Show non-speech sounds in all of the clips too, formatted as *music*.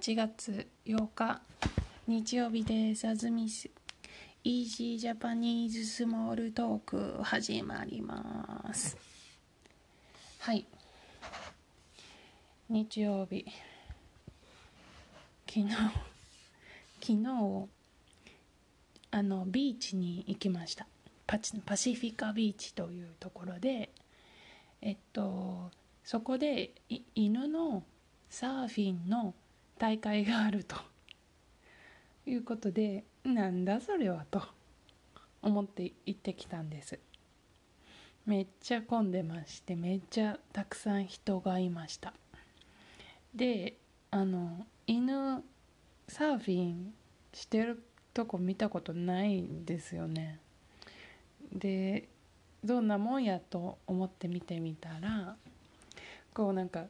8月8日日曜日です。あずみすイージージャパニーズスモールトーク始まります。はい。日曜日。昨日 *laughs* 昨日あのビーチに行きました。パチパシフィカビーチというところでえっとそこで犬のサーフィンの大会があるということでなんだそれはと思って行ってきたんです。めっちゃ混んでましてめっちゃたくさん人がいました。であの犬サーフィンしてるとこ見たことないんですよね。でどんなもんやと思って見てみたらこうなんか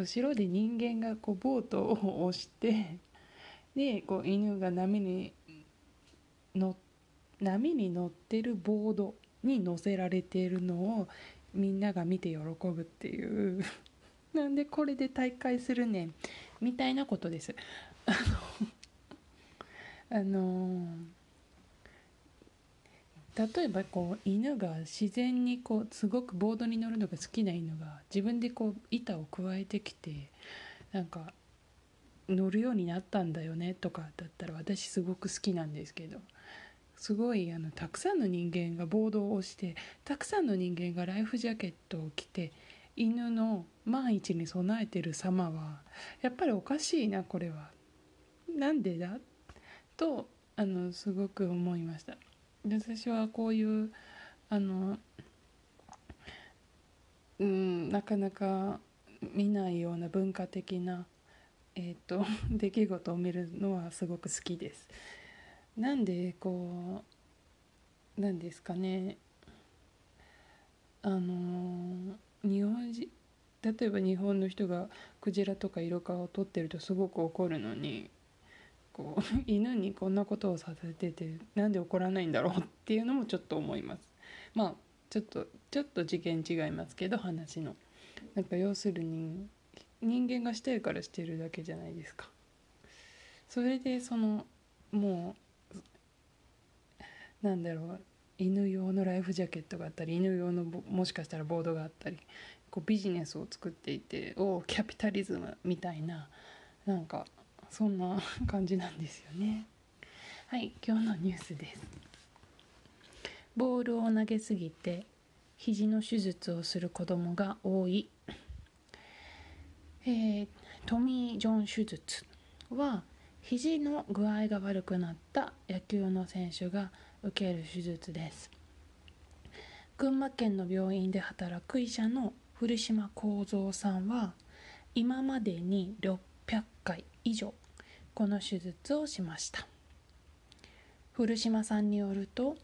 後ろで人間がこうボートを押してでこう犬が波にの波に乗ってるボードに乗せられているのをみんなが見て喜ぶっていう *laughs* なんでこれで大会するねんみたいなことです。あのあの例えばこう犬が自然にこうすごくボードに乗るのが好きな犬が自分でこう板を加えてきてなんか乗るようになったんだよねとかだったら私すごく好きなんですけどすごいあのたくさんの人間がボードを押してたくさんの人間がライフジャケットを着て犬の万一に備えてる様はやっぱりおかしいなこれは。なんでだ？とあのすごく思いました。で私はこういうあのうんなかなか見ないような文化的な、えーと、*laughs* 出来事を見るのはすごく好きです。なんでこうなんですかねあの日本人例えば日本の人がクジラとかイルカを取ってるとすごく怒るのにこう *laughs* 犬にこんなことをさせててなんで怒らないんだろうっていうのもちょっと思います。まあちょっとちょっと次元違いますけど話の。なんか要するに人間がしてるからしてるだけじゃないですか。それでそのもうなんだろう犬用のライフジャケットがあったり犬用のもしかしたらボードがあったりこうビジネスを作っていておキャピタリズムみたいななんかそんな感じなんですよね。はい今日のニュースです。ボールを投げすぎて肘の手術をする子供が多い、えー、トミー・ジョン手術は肘の具合が悪くなった野球の選手が受ける手術です。群馬県の病院で働く医者の古島幸三さんは今までに600回以上この手術をしました。古島さんによると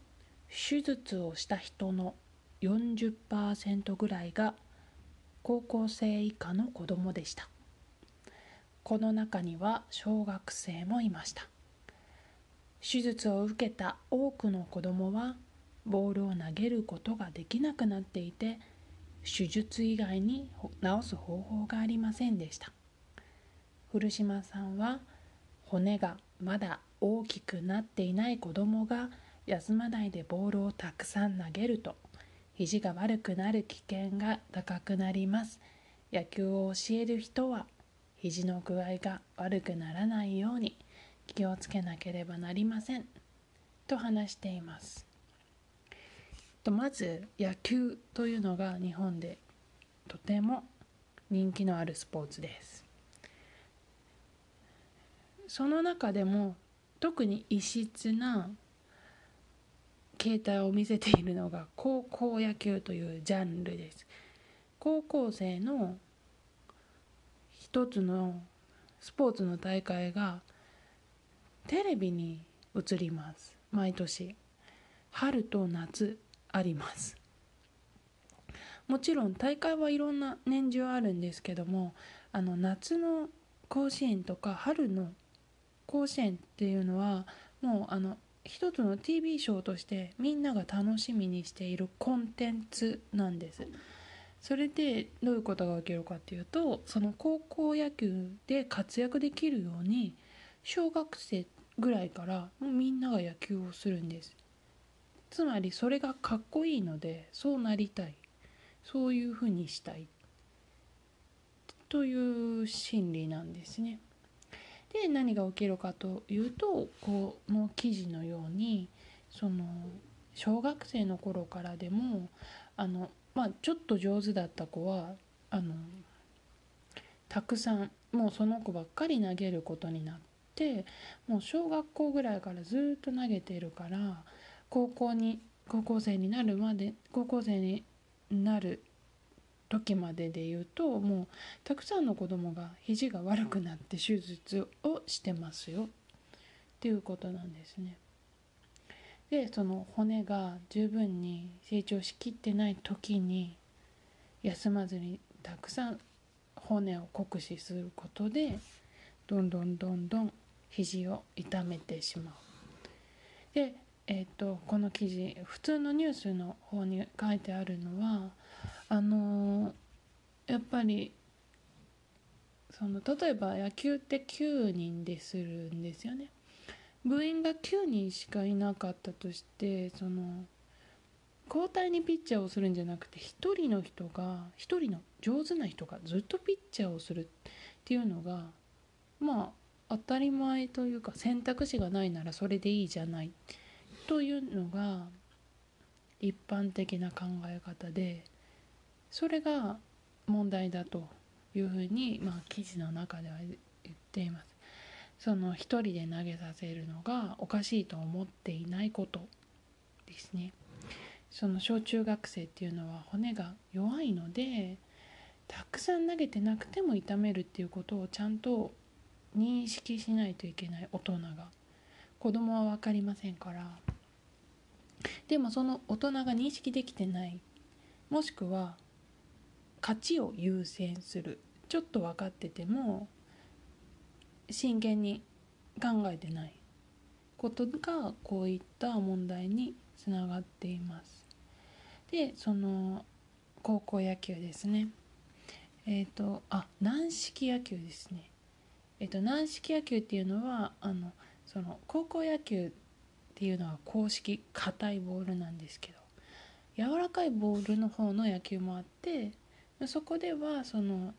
手術をした人の40%ぐらいが高校生以下の子供でした。この中には小学生もいました。手術を受けた多くの子供はボールを投げることができなくなっていて手術以外に治す方法がありませんでした。古島さんは骨がまだ大きくなっていない子供が休まないでボールをたくさん投げると肘が悪くなる危険が高くなります。野球を教える人は肘の具合が悪くならないように気をつけなければなりません。と話しています。とまず野球というのが日本でとても人気のあるスポーツです。その中でも特に異質な形態を見せているのが高校野球というジャンルです。高校生の一つのスポーツの大会がテレビに映ります。毎年。春と夏あります。もちろん大会はいろんな年中あるんですけどもあの夏の甲子園とか春の甲子園っていうのはもうあの一つの TV ショーとしてみんなが楽しみにしているコンテンツなんです。それでどういうことが起きるかっていうとその高校野球で活躍できるように小学生ぐらいからもうみんなが野球をするんです。つまりそれがかっこいいのでそうなりたい。そういうふうにしたい。という心理なんですね。で何が起きるかというとこの記事のようにその小学生の頃からでもあの、まあ、ちょっと上手だった子はあのたくさんもうその子ばっかり投げることになってもう小学校ぐらいからずっと投げてるから高校に高校生になるまで高校生になる時までで言うともうたくさんの子供が肘が悪くなって手術をしてますよっていうことなんですね。でその骨が十分に成長しきってない時に休まずにたくさん骨を酷使することでどんどんどんどん肘を痛めてしまう。で、えーと、この記事普通のニュースの方に書いてあるのはあのー、やっぱりその例えば野球って9人でするんですよね。部員が9人しかいなかったとしてその交代にピッチャーをするんじゃなくて1人の人が1人の上手な人がずっとピッチャーをするっていうのがまあ当たり前というか選択肢がないならそれでいいじゃないというのが一般的な考え方でそれが問題だというふうに、まあ、記事の中では言っています。その一人で投げさせるのがおかしいと思っていないことですね。その小中学生っていうのは骨が弱いのでたくさん投げてなくても痛めるっていうことをちゃんと認識しないといけない大人が子供は分かりませんからでもその大人が認識できてないもしくは勝ちを優先する。ちょっと分かってても真剣に考えてない。ことがこういった問題につながっています。でその高校野球ですね。えっ、ー、とあ軟式野球ですね。えっ、ー、と軟式野球っていうのはあのその高校野球っていうのは公式硬いボールなんですけど柔らかいボールの方の野球もあってそこではその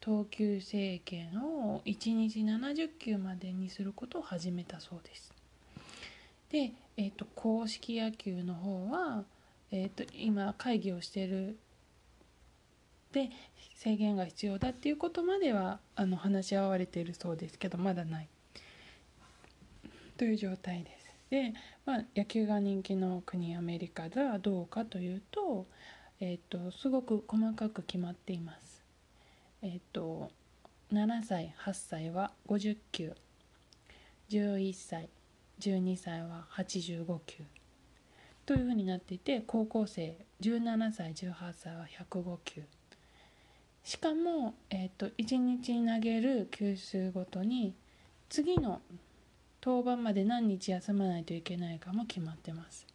投球制限を1日70球までにすることを始めたそうです。で、えーと、公式野球の方は、えーと、今会議をしてるで制限が必要だっていうことまではあの話し合われているそうですけどまだないという状態です。で、まあ、野球が人気の国アメリカではどうかというと,、えーとすごく細かく決まっています。えっ、と7歳8歳は50球11歳12歳は85球というふうになっていて高校生17歳18歳は105球しかも、えーと、1日に投げる球数ごとに次の登板まで何日休まないといけないかも決まってます。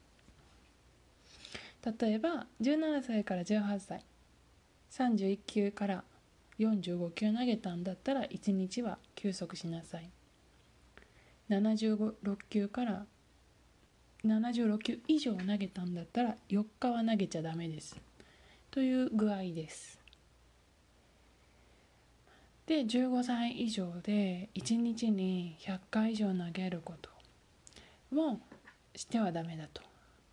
例えば17歳から18歳31球から45球投げたんだったら1日は休息しなさい。76球から76球以上投げたんだったら4日は投げちゃダメです。という具合です。で15歳以上で1日に100回以上投げることもしてはダメだと。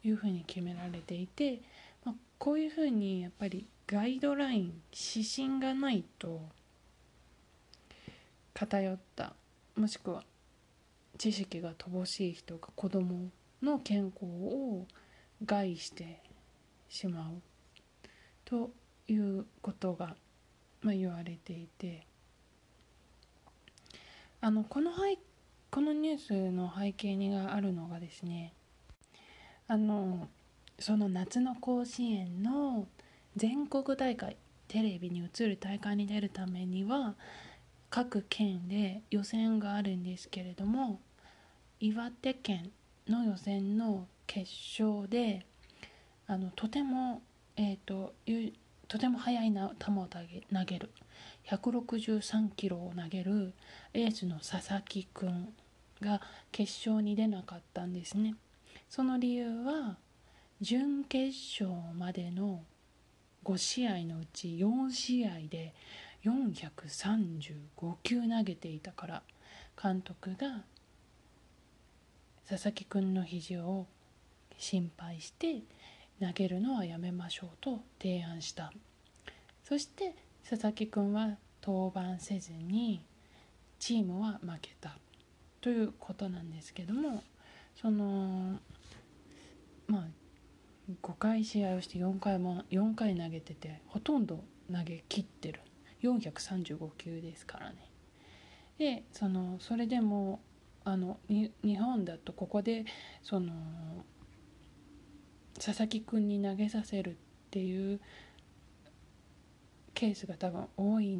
いうふうに決められていて、まあ、こういうふうにやっぱりガイドライン指針がないと偏ったもしくは知識が乏しい人が子どもの健康を害してしまうということが、まあ、言われていてあのこのこのニュースの背景にがあるのがですねあのその夏の甲子園の全国大会テレビに映る大会に出るためには各県で予選があるんですけれども岩手県の予選の決勝であのとてもえーと、とても速いな球を投げる163キロを投げるエースの佐々木君が決勝に出なかったんですね。その理由は準決勝までの5試合のうち4試合で435球投げていたから監督が佐々木君の肘を心配して投げるのはやめましょうと提案した。そして佐々木君は登板せずにチームは負けたということなんですけどもその5回試合をして4回も4回投げててほとんど投げ切ってる。435球ですからね。でそのそれでもあの日本だとここでその佐々木君に投げさせるっていうケースが多分多い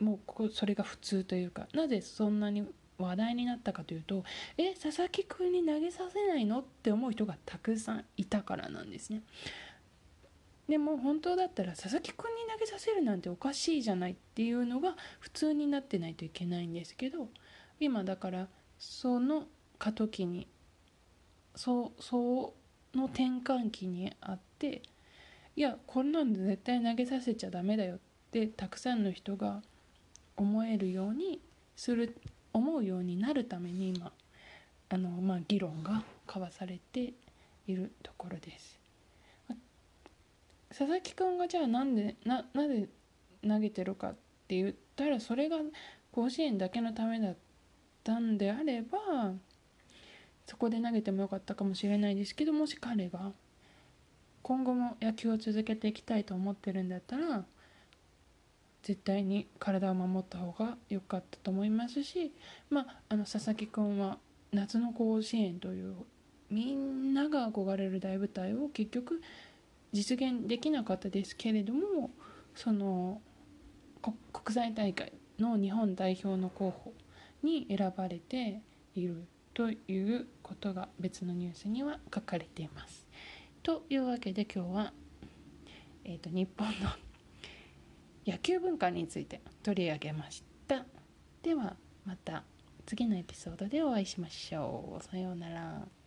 もうここそれが普通というかなぜそんなに話題になったかというとえ佐々木君に投げさせないの？って思う人がたくさんいたからなんですね。でも本当だったら佐々木君に投げさせるなんておかしいじゃないっていうのが普通になってないといけないんですけど今だからその過渡期にそうその転換期にあっていやこんなんで絶対投げさせちゃダメだよってたくさんの人が思えるようにする思うようになるために今あの、まあ、議論が交わされているところです。佐々木君がじゃあなんでななぜ投げてるかって言ったらそれが甲子園だけのためだったんであればそこで投げてもよかったかもしれないですけどもし彼が今後も野球を続けていきたいと思ってるんだったら絶対に体を守った方が良かったと思いますし、まあ、あの佐々木君は夏の甲子園というみんなが憧れる大舞台を結局実現できなかったですけれどもその国際大会の日本代表の候補に選ばれているということが別のニュースには書かれています。というわけで今日は、えーと、日本の野球文化について取り上げました。ではまた次のエピソードでお会いしましょう。さようなら。